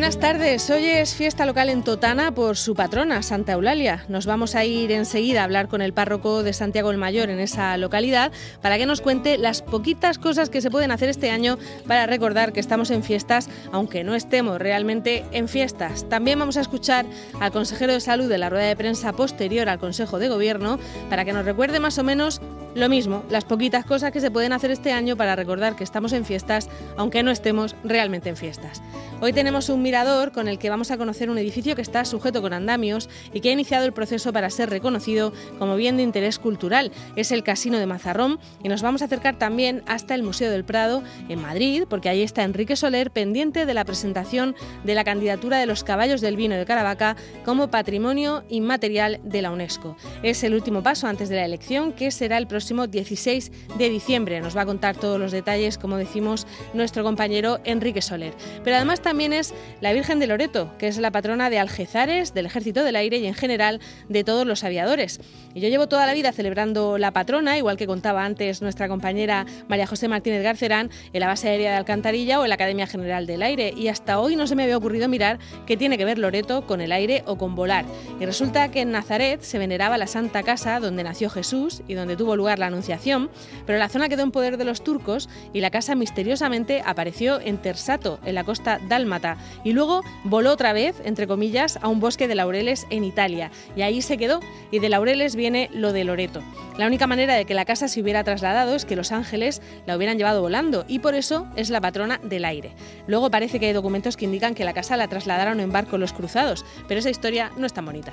Buenas tardes. Hoy es fiesta local en Totana por su patrona, Santa Eulalia. Nos vamos a ir enseguida a hablar con el párroco de Santiago el Mayor en esa localidad para que nos cuente las poquitas cosas que se pueden hacer este año para recordar que estamos en fiestas, aunque no estemos realmente en fiestas. También vamos a escuchar al consejero de salud de la rueda de prensa posterior al Consejo de Gobierno para que nos recuerde más o menos lo mismo, las poquitas cosas que se pueden hacer este año para recordar que estamos en fiestas, aunque no estemos realmente en fiestas. Hoy tenemos un mirador con el que vamos a conocer un edificio que está sujeto con andamios y que ha iniciado el proceso para ser reconocido como bien de interés cultural. Es el Casino de Mazarrón y nos vamos a acercar también hasta el Museo del Prado en Madrid, porque ahí está Enrique Soler pendiente de la presentación de la candidatura de los caballos del vino de Caravaca como patrimonio inmaterial de la UNESCO. Es el último paso antes de la elección que será el próximo 16 de diciembre. Nos va a contar todos los detalles, como decimos, nuestro compañero Enrique Soler. Pero además también es la Virgen de Loreto, que es la patrona de Algezares, del Ejército del Aire y en general de todos los aviadores. Y yo llevo toda la vida celebrando la patrona, igual que contaba antes nuestra compañera María José Martínez Garcerán, en la base aérea de Alcantarilla o en la Academia General del Aire. Y hasta hoy no se me había ocurrido mirar qué tiene que ver Loreto con el aire o con volar. Y resulta que en Nazaret se veneraba la Santa Casa donde nació Jesús y donde tuvo lugar la Anunciación, pero la zona quedó en poder de los turcos y la casa misteriosamente apareció en Tersato, en la costa dálmata, y luego voló otra vez, entre comillas, a un bosque de laureles en Italia, y ahí se quedó, y de laureles viene lo de Loreto. La única manera de que la casa se hubiera trasladado es que los ángeles la hubieran llevado volando, y por eso es la patrona del aire. Luego parece que hay documentos que indican que la casa la trasladaron en barco los cruzados, pero esa historia no es tan bonita.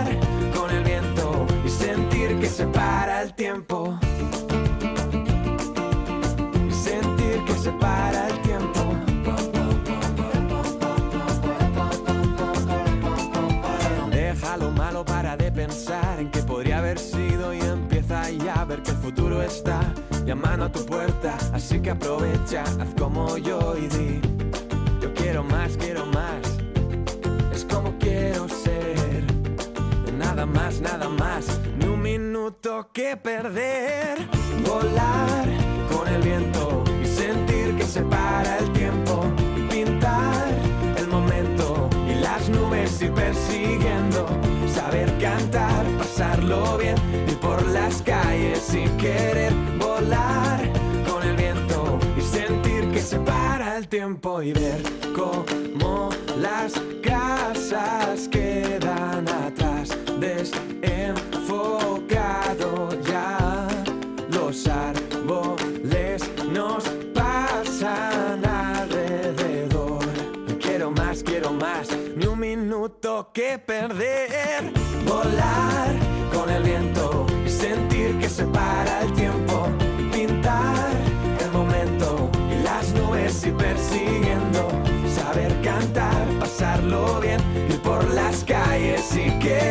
el tiempo. Sentir que se para el tiempo. Deja lo malo para de pensar en que podría haber sido y empieza ya a ver que el futuro está llamando a tu puerta. Así que aprovecha, haz como yo y di: Yo quiero más, quiero más. Es como quiero ser. Nada más, nada más. Minuto que perder. Volar con el viento y sentir que se para el tiempo. Y pintar el momento y las nubes ir persiguiendo. Saber cantar, pasarlo bien. Ir por las calles y querer volar con el viento y sentir que se para el tiempo y ver cómo las casas quedan quiero más, ni un minuto que perder. Volar con el viento y sentir que se para el tiempo. Y pintar el momento y las nubes ir persiguiendo. Saber cantar, pasarlo bien, ir por las calles y querer